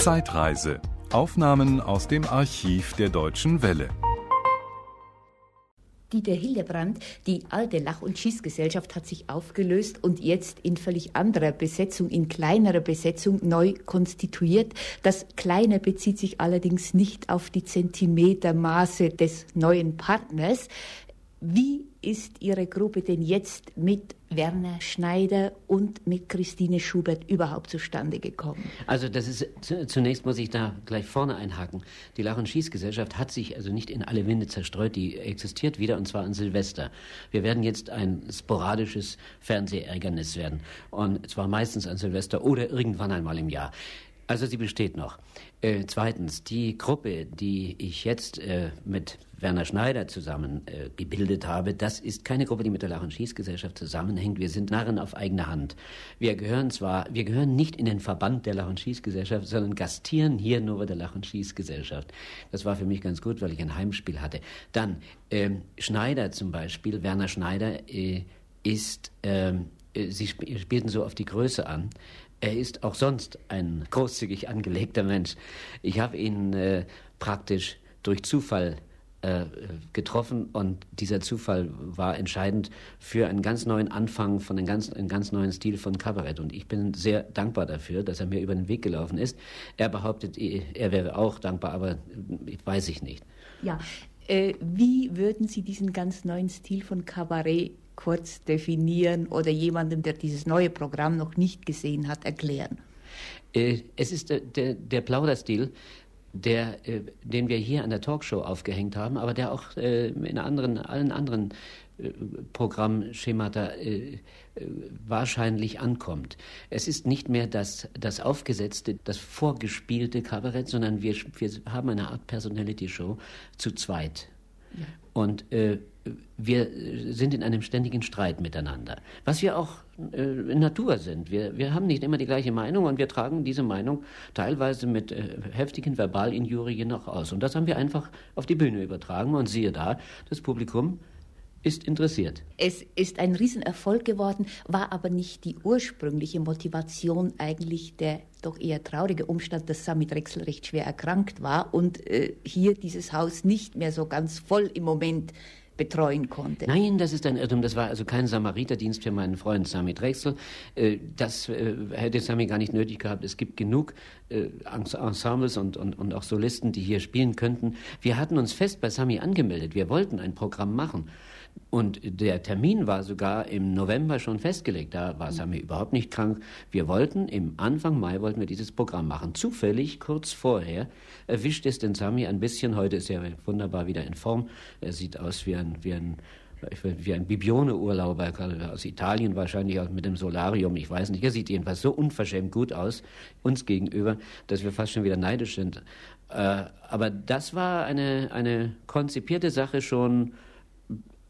Zeitreise. Aufnahmen aus dem Archiv der Deutschen Welle. Dieter Hildebrand, die alte Lach- und Schießgesellschaft hat sich aufgelöst und jetzt in völlig anderer Besetzung, in kleinerer Besetzung neu konstituiert. Das Kleine bezieht sich allerdings nicht auf die Zentimetermaße des neuen Partners. Wie ist Ihre Gruppe denn jetzt mit Werner Schneider und mit Christine Schubert überhaupt zustande gekommen? Also das ist zunächst muss ich da gleich vorne einhaken. Die Lach- und Schießgesellschaft hat sich also nicht in alle Winde zerstreut, die existiert wieder und zwar an Silvester. Wir werden jetzt ein sporadisches Fernsehärgernis werden und zwar meistens an Silvester oder irgendwann einmal im Jahr. Also sie besteht noch. Äh, zweitens, die Gruppe, die ich jetzt äh, mit Werner Schneider zusammen äh, gebildet habe, das ist keine Gruppe, die mit der Lach- und Schießgesellschaft zusammenhängt. Wir sind Narren auf eigene Hand. Wir gehören zwar, wir gehören nicht in den Verband der Lach- und Schießgesellschaft, sondern gastieren hier nur bei der Lach- und Schießgesellschaft. Das war für mich ganz gut, weil ich ein Heimspiel hatte. Dann ähm, Schneider zum Beispiel, Werner Schneider äh, ist, ähm, äh, Sie spielten so auf die Größe an. Er ist auch sonst ein großzügig angelegter Mensch. Ich habe ihn äh, praktisch durch Zufall äh, getroffen und dieser Zufall war entscheidend für einen ganz neuen Anfang von einem ganz, einem ganz neuen Stil von Kabarett und ich bin sehr dankbar dafür, dass er mir über den Weg gelaufen ist. Er behauptet, er wäre auch dankbar, aber weiß ich nicht. Ja, äh, wie würden Sie diesen ganz neuen Stil von Kabarett kurz definieren oder jemandem, der dieses neue Programm noch nicht gesehen hat, erklären? Äh, es ist der, der, der Plauderstil, der, äh, den wir hier an der Talkshow aufgehängt haben, aber der auch äh, in anderen, allen anderen Programmschemata wahrscheinlich ankommt. Es ist nicht mehr das, das aufgesetzte, das vorgespielte Kabarett, sondern wir, wir haben eine Art Personality-Show zu zweit. Und äh, wir sind in einem ständigen Streit miteinander, was wir auch äh, in Natur sind. Wir, wir haben nicht immer die gleiche Meinung und wir tragen diese Meinung teilweise mit äh, heftigen Verbalinjurien noch aus. Und das haben wir einfach auf die Bühne übertragen und siehe da, das Publikum ist interessiert. Es ist ein Riesenerfolg geworden, war aber nicht die ursprüngliche Motivation eigentlich der doch eher traurige Umstand, dass Sami Drechsel recht schwer erkrankt war und äh, hier dieses Haus nicht mehr so ganz voll im Moment betreuen konnte. Nein, das ist ein Irrtum. Das war also kein Samariterdienst für meinen Freund Sami Drechsel. Äh, das äh, hätte Sami gar nicht nötig gehabt. Es gibt genug äh, Ensembles und, und, und auch Solisten, die hier spielen könnten. Wir hatten uns fest bei Sami angemeldet. Wir wollten ein Programm machen. Und der Termin war sogar im November schon festgelegt. Da war Sami überhaupt nicht krank. Wir wollten im Anfang Mai wollten wir dieses Programm machen. Zufällig kurz vorher erwischt es den Sami ein bisschen. Heute ist er wunderbar wieder in Form. Er sieht aus wie ein, wie ein wie ein Bibione-Urlauber aus Italien, wahrscheinlich auch mit dem Solarium, ich weiß nicht. Er sieht jedenfalls so unverschämt gut aus, uns gegenüber, dass wir fast schon wieder neidisch sind. Äh, aber das war eine, eine konzipierte Sache schon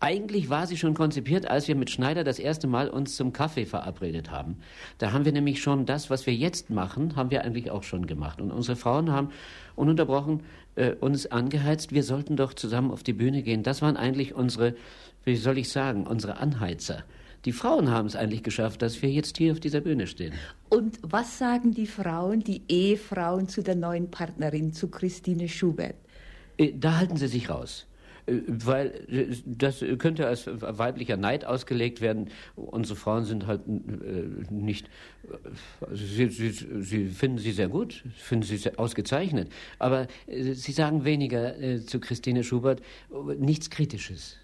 eigentlich war sie schon konzipiert, als wir mit Schneider das erste Mal uns zum Kaffee verabredet haben. Da haben wir nämlich schon das, was wir jetzt machen, haben wir eigentlich auch schon gemacht. Und unsere Frauen haben ununterbrochen äh, uns angeheizt, wir sollten doch zusammen auf die Bühne gehen. Das waren eigentlich unsere, wie soll ich sagen, unsere Anheizer. Die Frauen haben es eigentlich geschafft, dass wir jetzt hier auf dieser Bühne stehen. Und was sagen die Frauen, die Ehefrauen zu der neuen Partnerin, zu Christine Schubert? Äh, da halten sie sich raus. Äh, weil äh, das könnte als weiblicher Neid ausgelegt werden. Unsere Frauen sind halt äh, nicht, sie, sie, sie finden sie sehr gut, finden sie sehr ausgezeichnet, aber sie sagen weniger zu Christine Schubert nichts Kritisches.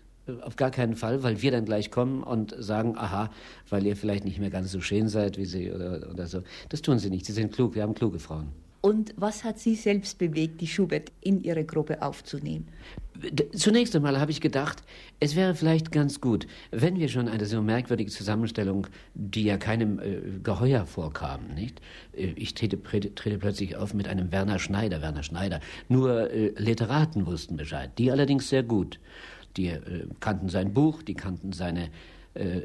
Auf gar keinen Fall, weil wir dann gleich kommen und sagen, aha, weil ihr vielleicht nicht mehr ganz so schön seid wie sie oder, oder so. Das tun sie nicht. Sie sind klug. Wir haben kluge Frauen. Und was hat Sie selbst bewegt, die Schubert in Ihre Gruppe aufzunehmen? Zunächst einmal habe ich gedacht, es wäre vielleicht ganz gut, wenn wir schon eine so merkwürdige Zusammenstellung, die ja keinem äh, Geheuer vorkam, nicht? Äh, ich trete, trete, plötzlich auf mit einem Werner Schneider, Werner Schneider. Nur äh, Literaten wussten Bescheid, die allerdings sehr gut. Die äh, kannten sein Buch, die kannten seine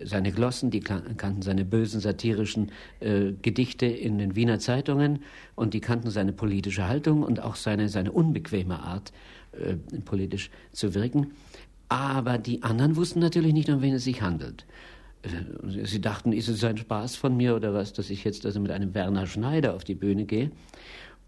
seine Glossen, die kannten seine bösen satirischen äh, Gedichte in den Wiener Zeitungen und die kannten seine politische Haltung und auch seine, seine unbequeme Art, äh, politisch zu wirken. Aber die anderen wussten natürlich nicht, um wen es sich handelt. Äh, sie dachten, ist es ein Spaß von mir oder was, dass ich jetzt also mit einem Werner Schneider auf die Bühne gehe?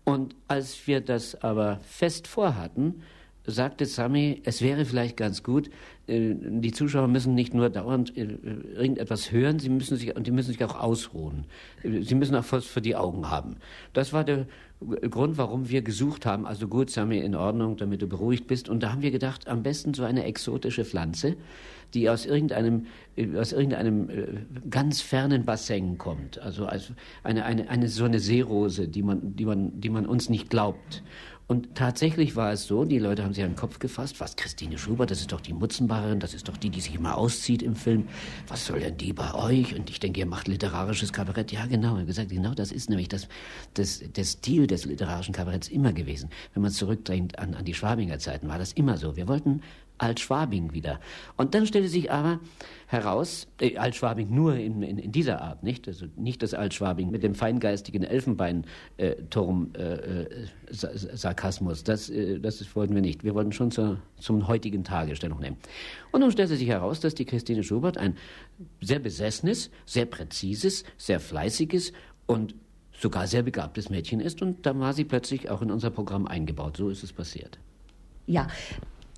Und als wir das aber fest vorhatten, sagte Sami, es wäre vielleicht ganz gut, äh, die Zuschauer müssen nicht nur dauernd äh, irgendetwas hören, sie müssen sich, und die müssen sich auch ausruhen. Sie müssen auch was für die Augen haben. Das war der Grund, warum wir gesucht haben. Also gut, Sami, in Ordnung, damit du beruhigt bist. Und da haben wir gedacht, am besten so eine exotische Pflanze, die aus irgendeinem, äh, aus irgendeinem ganz fernen Bassin kommt. Also eine, eine, eine, so eine Seerose, die man, die man, die man uns nicht glaubt. Und tatsächlich war es so, die Leute haben sich an den Kopf gefasst, was Christine Schubert, das ist doch die Mutzenbacherin, das ist doch die, die sich immer auszieht im Film. Was soll denn die bei euch? Und ich denke, ihr macht literarisches Kabarett. Ja, genau. Ich gesagt, genau das ist nämlich das, das, der Stil des literarischen Kabaretts immer gewesen. Wenn man zurückdrängt an, an die Schwabinger Zeiten, war das immer so. Wir wollten Altschwabing wieder. Und dann stellte sich aber heraus, äh, Altschwabing nur in, in, in, dieser Art, nicht? Also nicht das Altschwabing mit dem feingeistigen Elfenbein-Turm-Sarkasmus. Äh, äh, das, äh, das wollten wir nicht. Wir wollten schon zur, zum heutigen Tage Stellung nehmen. Und nun stellte sich heraus, dass die Christine Schubert ein sehr besessenes, sehr präzises, sehr fleißiges und sogar sehr begabtes Mädchen ist. Und da war sie plötzlich auch in unser Programm eingebaut. So ist es passiert. Ja,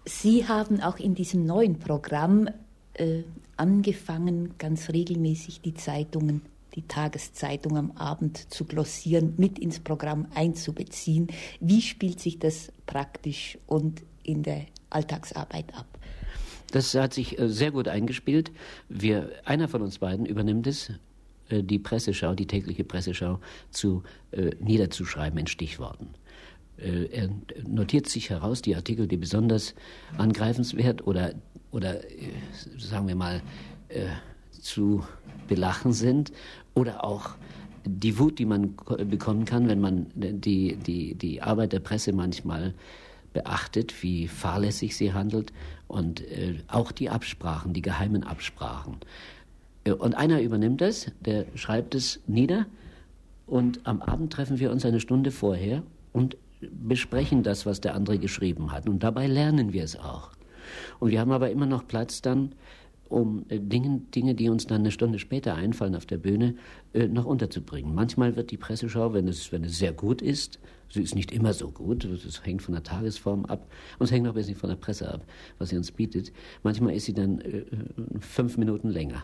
Sie haben auch in diesem neuen Programm äh, angefangen, ganz regelmäßig die Zeitungen, die Tageszeitung am Abend zu glossieren, mit ins Programm einzubeziehen. Wie spielt sich das praktisch und in der Alltagsarbeit ab? Das hat sich äh, sehr gut eingespielt. Wir, einer von uns beiden übernimmt es, äh, die Presseschau, die tägliche Presseschau zu äh, niederzuschreiben in Stichworten. Äh, er notiert sich heraus die Artikel, die besonders angreifenswert oder, oder äh, sagen wir mal, äh, zu belachen sind oder auch die Wut, die man bekommen kann, wenn man die, die, die Arbeit der Presse manchmal beachtet, wie fahrlässig sie handelt und auch die Absprachen, die geheimen Absprachen. Und einer übernimmt das, der schreibt es nieder und am Abend treffen wir uns eine Stunde vorher und besprechen das, was der andere geschrieben hat. Und dabei lernen wir es auch. Und wir haben aber immer noch Platz dann, um äh, Dinge, Dinge, die uns dann eine Stunde später einfallen auf der Bühne, äh, noch unterzubringen. Manchmal wird die Presseschau, wenn es, wenn es sehr gut ist, sie ist nicht immer so gut, es hängt von der Tagesform ab und es hängt auch ein bisschen von der Presse ab, was sie uns bietet. Manchmal ist sie dann äh fünf Minuten länger.